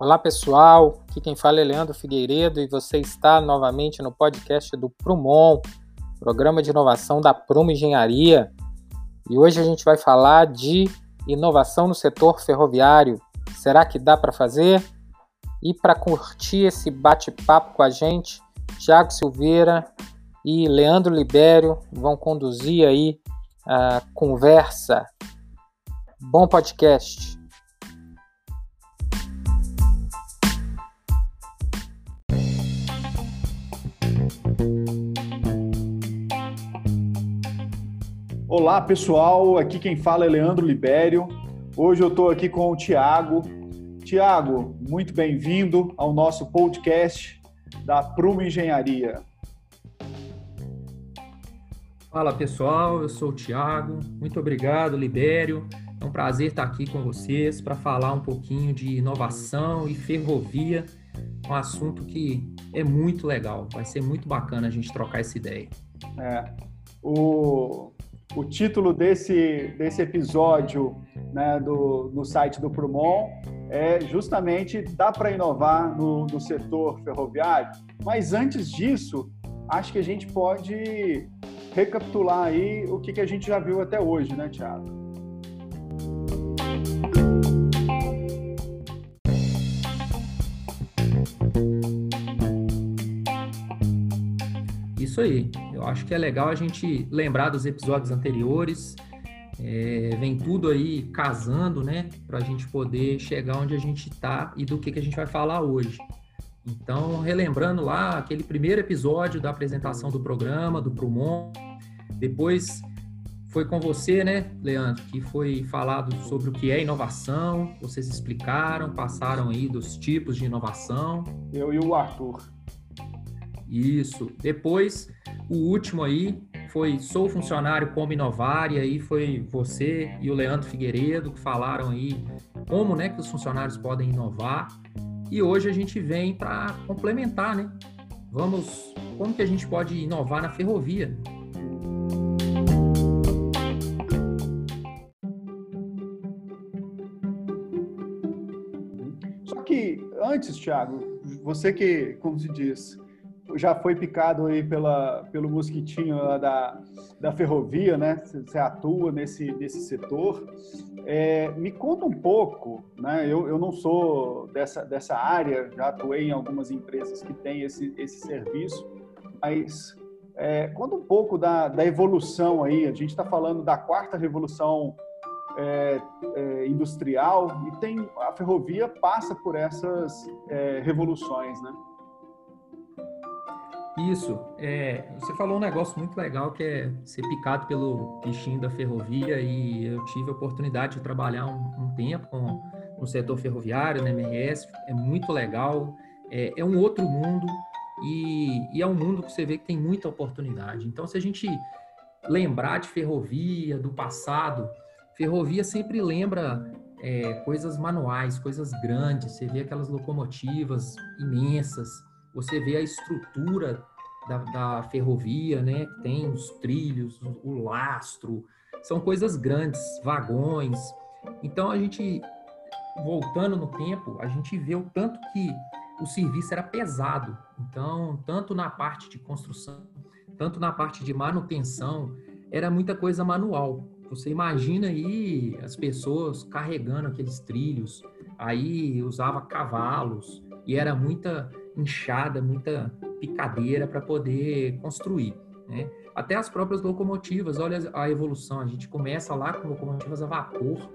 Olá pessoal, aqui quem fala é Leandro Figueiredo e você está novamente no podcast do Prumon, programa de inovação da Prumo Engenharia. E hoje a gente vai falar de inovação no setor ferroviário. Será que dá para fazer? E para curtir esse bate-papo com a gente, Tiago Silveira e Leandro Libério vão conduzir aí a conversa. Bom podcast. Olá pessoal, aqui quem fala é Leandro Libério. Hoje eu estou aqui com o Tiago. Tiago, muito bem-vindo ao nosso podcast da Prumo Engenharia. Fala pessoal, eu sou o Tiago. Muito obrigado, Libério. É um prazer estar aqui com vocês para falar um pouquinho de inovação e ferrovia, um assunto que é muito legal. Vai ser muito bacana a gente trocar essa ideia. É, o, o título desse, desse episódio né, do, no site do Prumon é justamente dá para inovar no, no setor ferroviário, mas antes disso, acho que a gente pode recapitular aí o que, que a gente já viu até hoje, né, Tiago? Isso aí. Eu acho que é legal a gente lembrar dos episódios anteriores. É, vem tudo aí casando, né? Para a gente poder chegar onde a gente está e do que, que a gente vai falar hoje. Então, relembrando lá aquele primeiro episódio da apresentação do programa, do Prumon, depois foi com você, né, Leandro, que foi falado sobre o que é inovação, vocês explicaram, passaram aí dos tipos de inovação. Eu e o Arthur. Isso. Depois, o último aí foi Sou Funcionário Como Inovar, e aí foi você e o Leandro Figueiredo que falaram aí como né, que os funcionários podem inovar. E hoje a gente vem para complementar, né? Vamos, como que a gente pode inovar na ferrovia? Só que antes, Thiago, você que, como se diz, já foi picado aí pela, pelo mosquitinho da, da ferrovia, né? Você atua nesse, nesse setor. É, me conta um pouco, né? Eu, eu não sou dessa, dessa área, já atuei em algumas empresas que têm esse, esse serviço, mas é, conta um pouco da, da evolução aí. A gente está falando da quarta revolução é, é, industrial e tem a ferrovia passa por essas é, revoluções, né? Isso. É, você falou um negócio muito legal que é ser picado pelo bichinho da ferrovia e eu tive a oportunidade de trabalhar um, um tempo com, no setor ferroviário, na MRS. É muito legal. É, é um outro mundo e, e, é um mundo que você vê que tem muita oportunidade. Então, se a gente lembrar de ferrovia, do passado, ferrovia sempre lembra é, coisas manuais, coisas grandes. Você vê aquelas locomotivas imensas você vê a estrutura da, da ferrovia, né? Tem os trilhos, o lastro, são coisas grandes, vagões. Então a gente, voltando no tempo, a gente vê o tanto que o serviço era pesado. Então, tanto na parte de construção, tanto na parte de manutenção, era muita coisa manual. Você imagina aí as pessoas carregando aqueles trilhos, aí usava cavalos e era muita inchada, muita picadeira para poder construir. Né? Até as próprias locomotivas, olha a evolução. A gente começa lá com locomotivas a vapor.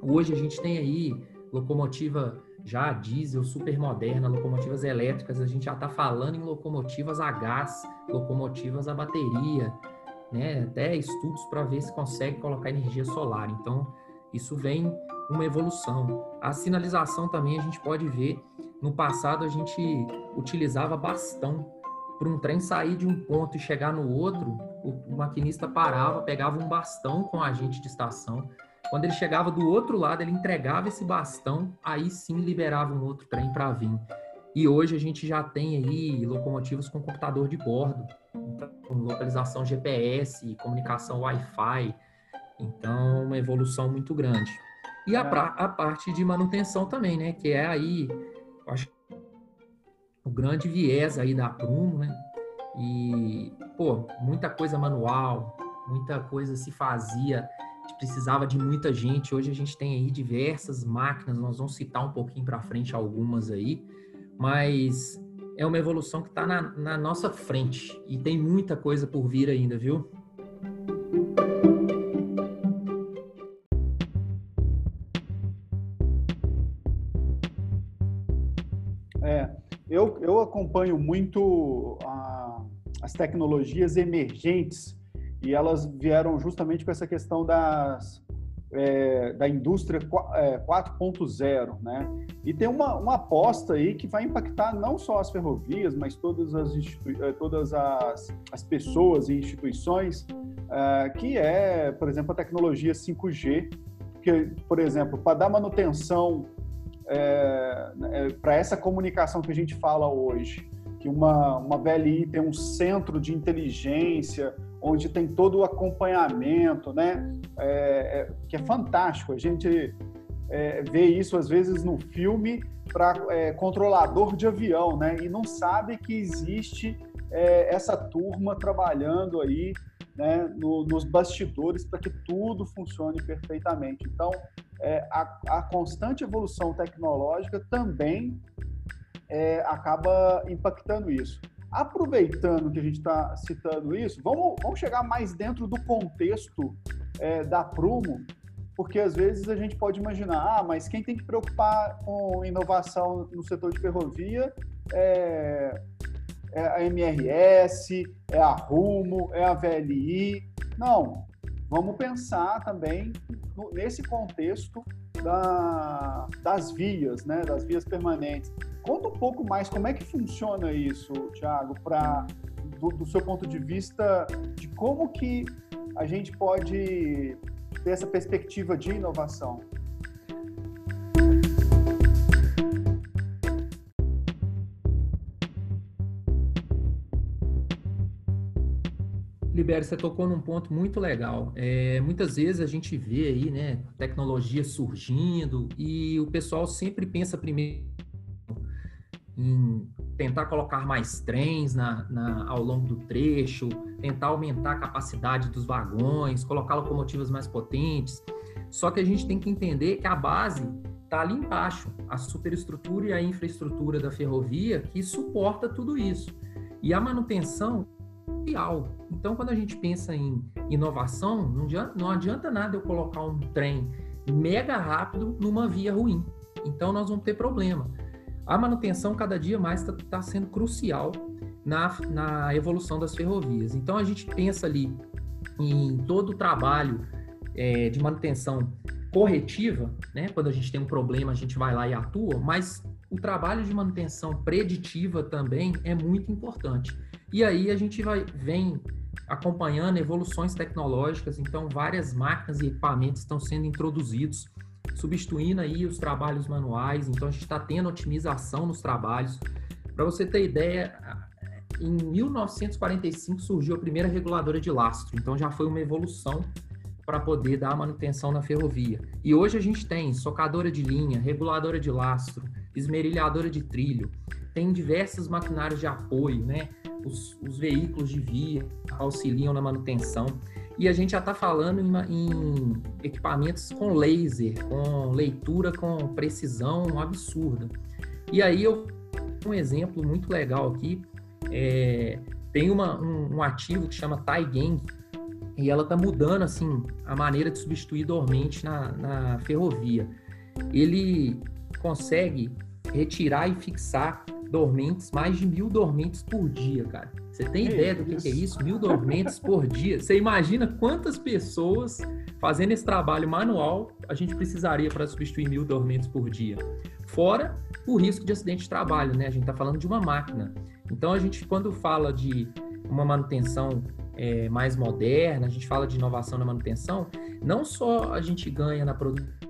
Hoje a gente tem aí locomotiva já diesel, super moderna, locomotivas elétricas. A gente já está falando em locomotivas a gás, locomotivas a bateria, né? até estudos para ver se consegue colocar energia solar. Então, isso vem uma evolução. A sinalização também a gente pode ver no passado, a gente utilizava bastão. Para um trem sair de um ponto e chegar no outro, o, maquinista parava, pegava um bastão com o agente de estação. Quando ele chegava do outro lado, ele entregava esse bastão, aí sim liberava um outro trem para vir. E hoje a gente já tem aí locomotivas com computador de bordo, com localização GPS, comunicação Wi-Fi. Então, uma evolução muito grande. E a, pra, a parte de manutenção também, né? Que é aí, acho o grande viés aí da Prumo, né? E, pô, muita coisa manual, muita coisa se fazia, precisava de muita gente. Hoje a gente tem aí diversas máquinas, nós vamos citar um pouquinho para frente algumas aí, mas é uma evolução que está na, na nossa frente e tem muita coisa por vir ainda, viu? Acompanho muito a, as tecnologias emergentes e elas vieram justamente com essa questão das, é, da indústria 4.0, é, né? E tem uma, uma aposta aí que vai impactar não só as ferrovias, mas todas as, é, todas as, as pessoas e instituições, é, que é, por exemplo, a tecnologia 5G, que, por exemplo, para dar manutenção é, é, para essa comunicação que a gente fala hoje, que uma, uma VLI tem um centro de inteligência, onde tem todo o acompanhamento, né? É, é, que é fantástico. A gente é, vê isso às vezes no filme para é, controlador de avião, né? E não sabe que existe essa turma trabalhando aí né, no, nos bastidores para que tudo funcione perfeitamente. Então, é, a, a, constante evolução tecnológica também é, acaba impactando isso. Aproveitando que a gente está citando isso, vamos, vamos chegar mais dentro do contexto é, da Prumo, porque às vezes a gente pode imaginar, ah, mas quem tem que preocupar com inovação no setor de ferrovia é, é a MRS, é a Rumo, é a VLI. Não, vamos pensar também nesse contexto da, das vias, né, das vias permanentes. Conta um pouco mais como é que funciona isso, Thiago, para do, do seu ponto de vista de como que a gente pode ter essa perspectiva de inovação. Libério, você tocou num ponto muito legal. É, muitas vezes a gente vê aí, né, tecnologia surgindo e o pessoal sempre pensa primeiro em tentar colocar mais trens na, na, ao longo do trecho, tentar aumentar a capacidade dos vagões, colocar locomotivas mais potentes. Só que a gente tem que entender que a base está ali embaixo, a superestrutura e a infraestrutura da ferrovia que suporta tudo isso. E a manutenção então, quando a gente pensa em inovação, não adianta, não adianta nada eu colocar um trem mega rápido numa via ruim. Então, nós vamos ter problema. A manutenção, cada dia mais, está tá sendo crucial na, na evolução das ferrovias. Então, a gente pensa ali em todo o trabalho é, de manutenção corretiva, né? Quando a gente tem um problema, a gente vai lá e atua, mas o trabalho de manutenção preditiva também é muito importante. E aí a gente vai vem acompanhando evoluções tecnológicas, então várias máquinas e equipamentos estão sendo introduzidos, substituindo aí os trabalhos manuais, então a gente está tendo otimização nos trabalhos. Para você ter ideia, em 1945 surgiu a primeira reguladora de lastro, então já foi uma evolução para poder dar manutenção na ferrovia. E hoje a gente tem socadora de linha, reguladora de lastro, esmerilhadora de trilho, tem diversos maquinários de apoio, né? os, os veículos de via auxiliam na manutenção. E a gente já está falando em, em, equipamentos com laser, com leitura com precisão absurda. E aí eu um exemplo muito legal aqui. É, tem uma, um, um, ativo que chama Taigang e ela está mudando assim a maneira de substituir dormente na, na ferrovia. Ele consegue retirar e fixar dormentes, mais de mil dormentes por dia, cara. Você tem que ideia do que, que, é isso? Mil dormentes por dia. Você imagina quantas pessoas fazendo esse trabalho manual a gente precisaria para substituir mil dormentes por dia? Fora o risco de acidente de trabalho, né? A gente está falando de uma máquina. Então, a gente, quando fala de uma manutenção é, mais moderna, a gente fala de inovação na manutenção, não só a gente ganha na produção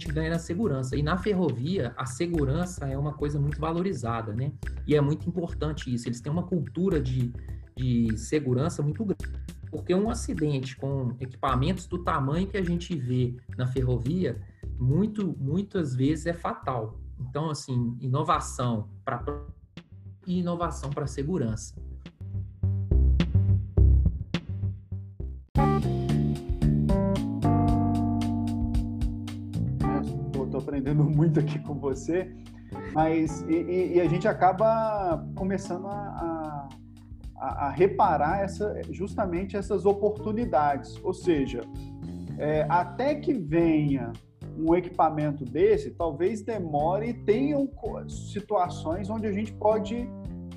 gente ganha na segurança. E na ferrovia, a segurança é uma coisa muito valorizada, né? E é muito importante isso. Eles têm uma cultura de, de segurança muito grande. Porque um acidente com equipamentos do tamanho que a gente vê na ferrovia, muito, muitas vezes é fatal. Então, assim, inovação para e inovação para segurança. Com você, mas e, e a gente acaba começando a, a, a, reparar essa, justamente essas oportunidades, ou seja, é, até que venha um equipamento desse, talvez demore e tenham situações onde a gente pode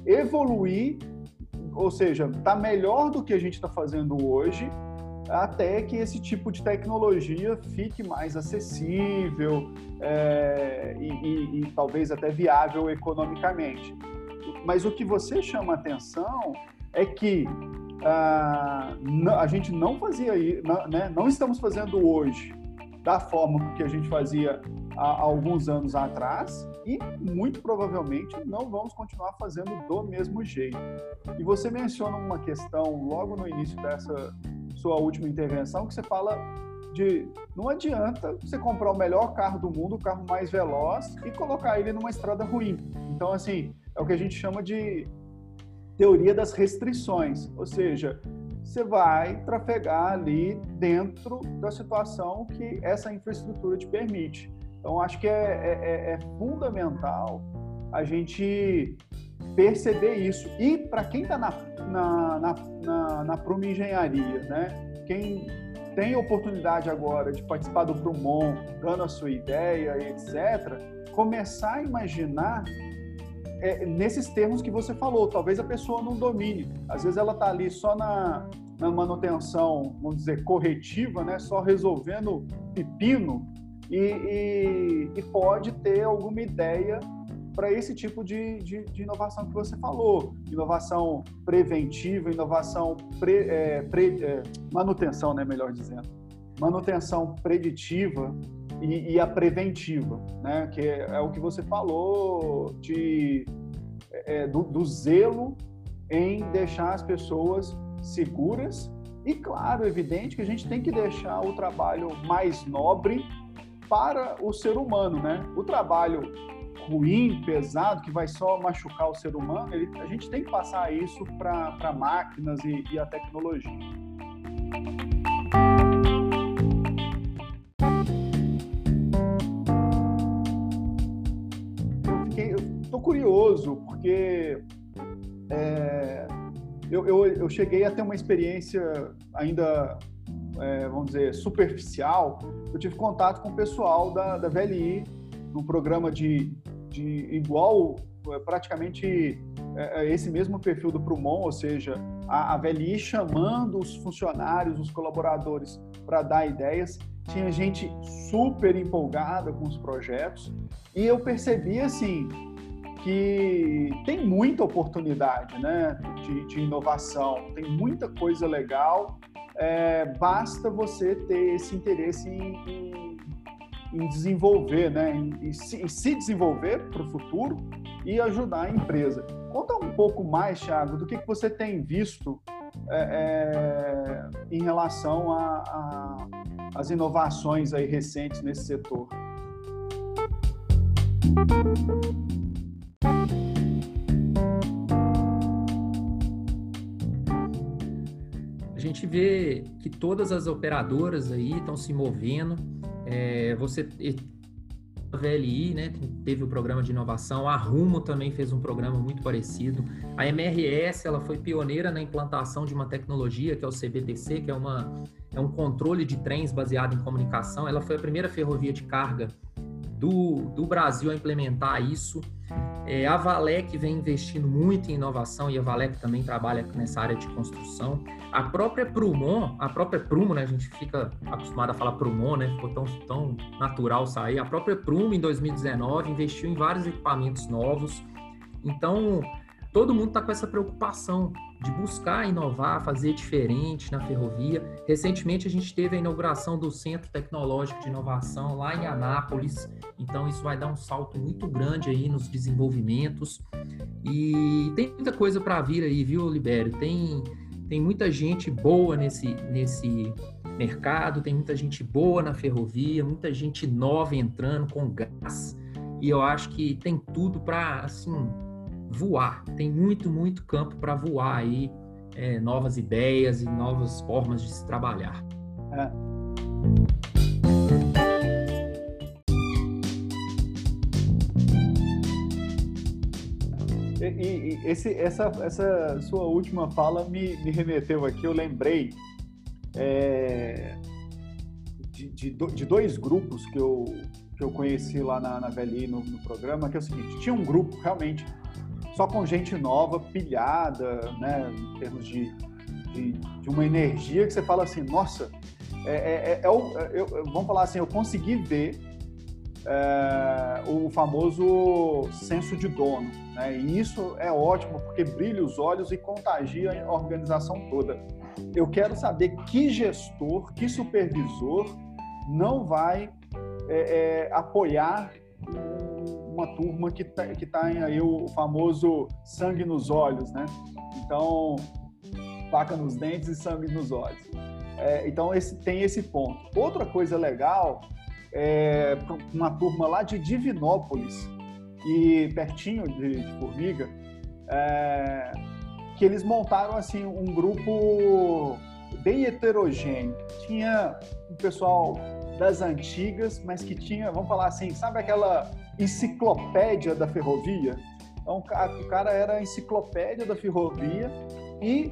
evoluir, ou seja, tá melhor do que a gente está fazendo hoje, até que esse tipo de tecnologia fique mais acessível é, e, e, e talvez até viável economicamente. Mas o que você chama atenção é que ah, a gente não fazia né? não estamos fazendo hoje da forma que a gente fazia há alguns anos atrás e muito provavelmente não vamos continuar fazendo do mesmo jeito. E você menciona uma questão logo no início dessa sua última intervenção que você fala de não adianta você comprar o melhor carro do mundo, o carro mais veloz e colocar ele numa estrada ruim. Então assim, é o que a gente chama de teoria das restrições, ou seja, você vai trafegar ali dentro da situação que essa infraestrutura te permite. Então, acho que é, é, é, é fundamental a gente perceber isso. E para quem está na, na, na, na, na Engenharia, né? quem tem oportunidade agora de participar do Prumon, dando a sua ideia, etc., começar a imaginar é, nesses termos que você falou. Talvez a pessoa não domine. Às vezes ela está ali só na, na manutenção, vamos dizer, corretiva, né? só resolvendo pepino, e, e, e pode ter alguma ideia para esse tipo de, de, de, inovação que você falou. Inovação preventiva, inovação pre, é, pre, é, manutenção, né, melhor dizendo. Manutenção preditiva e, e a preventiva, né, que é, é, o que você falou de, é, do, do zelo em deixar as pessoas seguras e, claro, evidente que a gente tem que deixar o trabalho mais nobre para o ser humano, né? O trabalho ruim, pesado, que vai só machucar o ser humano, ele, a gente tem que passar isso para máquinas e, e a tecnologia. Eu fiquei, eu tô curioso porque é, eu, eu, eu cheguei a ter uma experiência ainda, é, vamos dizer, superficial. Eu tive contato com o pessoal da, da VLI, num programa de, de igual, é, praticamente é, é, esse mesmo perfil do Prumon, ou seja, a, a VLI chamando os funcionários, os colaboradores para dar ideias. Tinha gente super empolgada com os projetos e eu percebi assim que tem muita oportunidade né, de, de inovação, tem muita coisa legal, é, basta você ter esse interesse em, em, em desenvolver, né, em, em, se, em se, desenvolver para o futuro e ajudar a empresa. Conta um pouco mais, Thiago, do que, que você tem visto é, é, em relação às inovações aí recentes nesse setor. A gente vê que todas as operadoras aí estão se movendo. É, você a VLI, né, teve o programa de inovação, a Rumo também fez um programa muito parecido. A MRS, ela foi pioneira na implantação de uma tecnologia que é o CBTC, que é uma é um controle de trens baseado em comunicação. Ela foi a primeira ferrovia de carga do, do Brasil a implementar isso. É, a Valec vem investindo muito em inovação e a Valec também trabalha nessa área de construção. A própria Prumon, a própria Prumo, né, a gente fica acostumado a falar Prumon, né, ficou tão, tão natural sair. A própria Prumo, em 2019, investiu em vários equipamentos novos. Então, todo mundo está com essa preocupação de buscar inovar, fazer diferente na ferrovia. Recentemente a gente teve a inauguração do Centro Tecnológico de Inovação lá em Anápolis, então isso vai dar um salto muito grande aí nos desenvolvimentos. E tem muita coisa para vir aí, viu, Libério? Tem, tem muita gente boa nesse, nesse, mercado, tem muita gente boa na ferrovia, muita gente nova entrando com gás. E eu acho que tem tudo para assim voar. Tem muito, muito campo para voar aí, é, novas ideias e novas formas de se trabalhar. É. E, e, esse, essa, essa sua última fala me, me remeteu aqui, eu lembrei é, de, de, de, dois grupos que eu, que eu conheci lá na, na VLI no, no, programa, que é o seguinte, tinha um grupo realmente só com gente nova, pilhada, né, em termos de, de, de uma energia que você fala assim, nossa, é, é, é, é eu, vamos falar assim, eu consegui ver é, o famoso senso de dono. Né? E isso é ótimo porque brilha os olhos e contagia a organização toda. Eu quero saber que gestor, que supervisor não vai é, é, apoiar uma turma que está que tá aí o famoso sangue nos olhos, né? Então, faca nos dentes e sangue nos olhos. É, então, esse, tem esse ponto. Outra coisa legal é uma turma lá de Divinópolis, e pertinho de, de Formiga, é, que eles montaram assim um grupo bem heterogêneo. Tinha um pessoal das antigas, mas que tinha, vamos falar assim, sabe aquela enciclopédia da ferrovia? Então, o cara era a enciclopédia da ferrovia e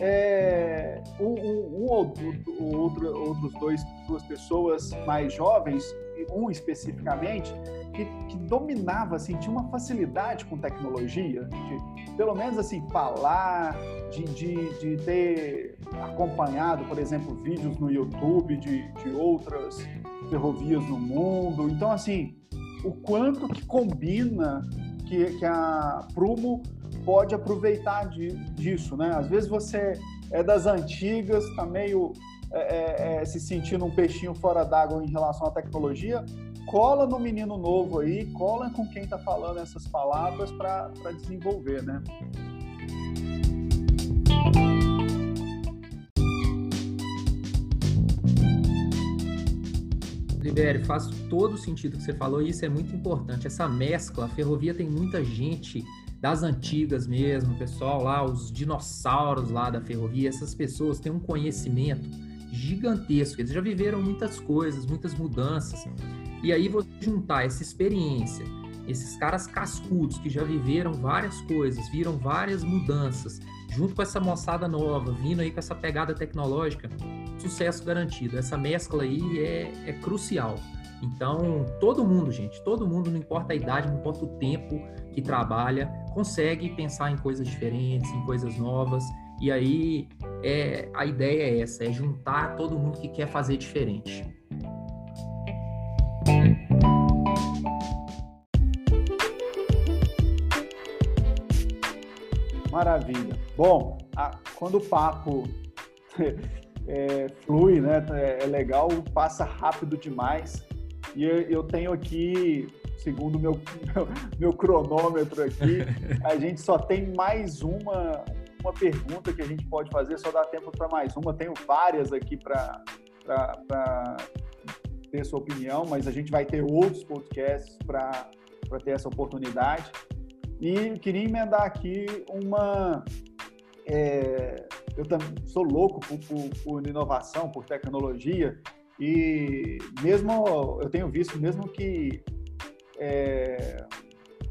é, um, um, um, ou outro, outros dois, duas pessoas mais jovens, um especificamente, que, que, dominava, assim, tinha uma facilidade com tecnologia, de, pelo menos assim, falar, de, de, de ter acompanhado, por exemplo, vídeos no YouTube de, de outras ferrovias no mundo. Então, assim, o quanto que combina que, que a Prumo pode aproveitar de, disso, né? Às vezes você é das antigas, está meio é, é, é, se sentindo um peixinho fora d'água em relação à tecnologia, cola no menino novo aí, cola com quem está falando essas palavras para desenvolver, né? Libério, faz todo o sentido que você falou e isso é muito importante. Essa mescla, a ferrovia tem muita gente das antigas mesmo, pessoal lá, os dinossauros lá da ferrovia, essas pessoas têm um conhecimento gigantesco, eles já viveram muitas coisas, muitas mudanças. E aí você juntar essa experiência, esses caras cascudos que já viveram várias coisas, viram várias mudanças, junto com essa moçada nova, vindo aí com essa pegada tecnológica, sucesso garantido. Essa mescla aí é, é crucial. Então, todo mundo, gente, todo mundo, não importa a idade, não importa o tempo que trabalha, consegue pensar em coisas diferentes, em coisas novas. E aí, é, a ideia é essa, é juntar todo mundo que quer fazer diferente. Maravilha. Bom, a, quando o papo é, flui, né, é, é legal, passa rápido demais. E eu tenho aqui, segundo meu, meu, meu cronômetro aqui, a gente só tem mais uma, uma pergunta que a gente pode fazer, só dá tempo para mais uma. Tenho várias aqui para ter sua opinião, mas a gente vai ter outros podcasts para ter essa oportunidade. E queria emendar aqui uma. É, eu também sou louco por, por, por inovação, por tecnologia, e mesmo eu tenho visto, mesmo que é,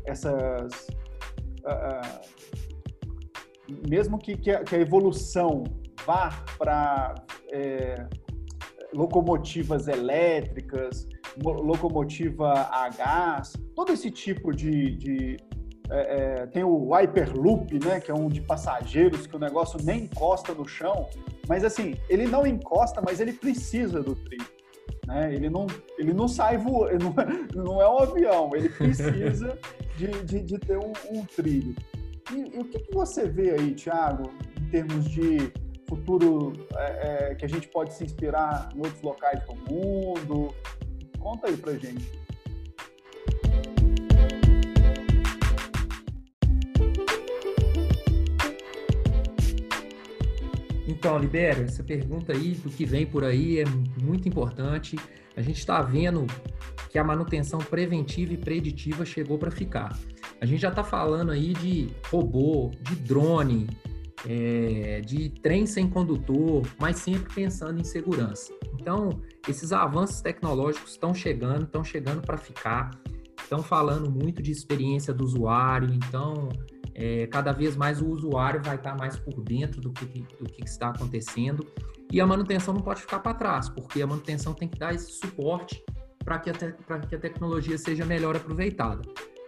essas. Uh, mesmo que, que, a, que, a, evolução vá para é, locomotivas elétricas, locomotiva a gás, todo esse tipo de, de é, é, tem o Hyperloop, né, que é um de passageiros que o negócio nem encosta no chão, mas assim, ele não encosta, mas ele precisa do trilho. Né? Ele, não, ele não sai voando, não, não é um avião, ele precisa de, de, de ter um, um trilho. E, e, o que, que, você vê aí, Thiago, em termos de futuro é, é, que a gente pode se inspirar em outros locais do mundo? Conta aí pra gente. Então, Libério, essa pergunta aí do que vem por aí é muito importante. A gente está vendo que a manutenção preventiva e preditiva chegou para ficar. A gente já está falando aí de robô, de drone, é, de trem sem condutor, mas sempre pensando em segurança. Então, esses avanços tecnológicos estão chegando, estão chegando para ficar, estão falando muito de experiência do usuário, então é, cada vez mais o usuário vai estar mais por dentro do que, do que está acontecendo e a manutenção não pode ficar para trás, porque a manutenção tem que dar esse suporte para que, que a tecnologia seja melhor aproveitada.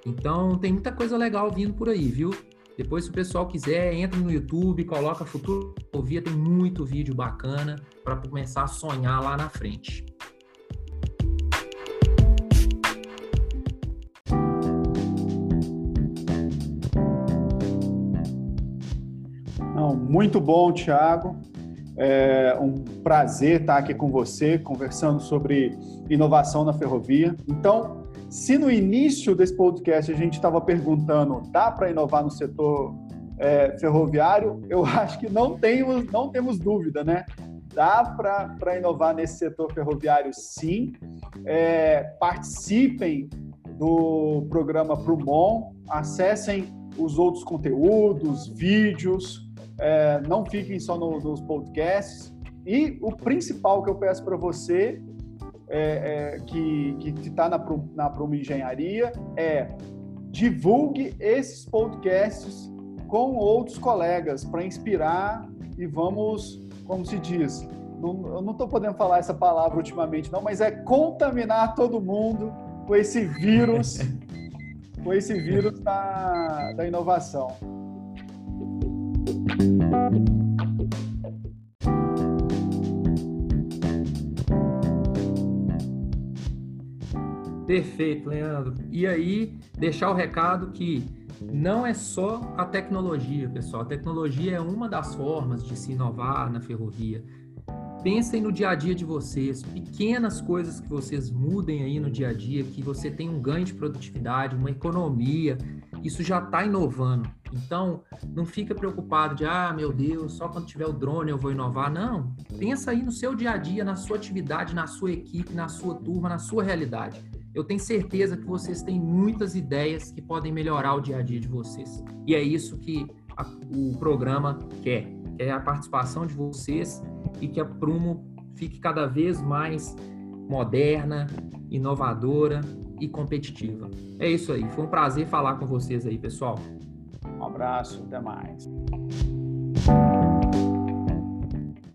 Então, tem muita coisa legal vindo por aí, viu? Depois, se o pessoal quiser, entra no YouTube, coloca Futuro Via, tem muito vídeo bacana para começar a sonhar lá na frente. Não, muito bom, Thiago. É um prazer estar aqui com você, conversando sobre inovação na ferrovia. Então, se no início desse podcast a gente estava perguntando, dá para inovar no setor é, ferroviário? Eu acho que não temos, não temos dúvida, né? Dá para inovar nesse setor ferroviário, sim. É, participem do programa Prumon, acessem os outros conteúdos, vídeos, é, não fiquem só no, nos podcasts. E o principal que eu peço para você, é, é, que está na, na Prumo Engenharia, é divulgue esses podcasts com outros colegas para inspirar e vamos, como se diz, não, eu não estou podendo falar essa palavra ultimamente não, mas é contaminar todo mundo com esse vírus, com esse vírus da, da inovação. Perfeito, Leandro. E aí, deixar o recado que não é só a tecnologia, pessoal. A tecnologia é uma das formas de se inovar na ferrovia. Pensem no dia a dia de vocês, pequenas coisas que vocês mudem aí no dia a dia, que você tem um ganho de produtividade, uma economia, isso já está inovando. Então, não fica preocupado de, ah, meu Deus, só quando tiver o drone eu vou inovar. Não, pensa aí no seu dia a dia, na sua atividade, na sua equipe, na sua turma, na sua realidade. Eu tenho certeza que vocês têm muitas ideias que podem melhorar o dia a dia de vocês. E é isso que a, o programa quer, é a participação de vocês e que a Prumo fique cada vez mais moderna, inovadora e competitiva. É isso aí. Foi um prazer falar com vocês aí, pessoal. Um abraço, até mais.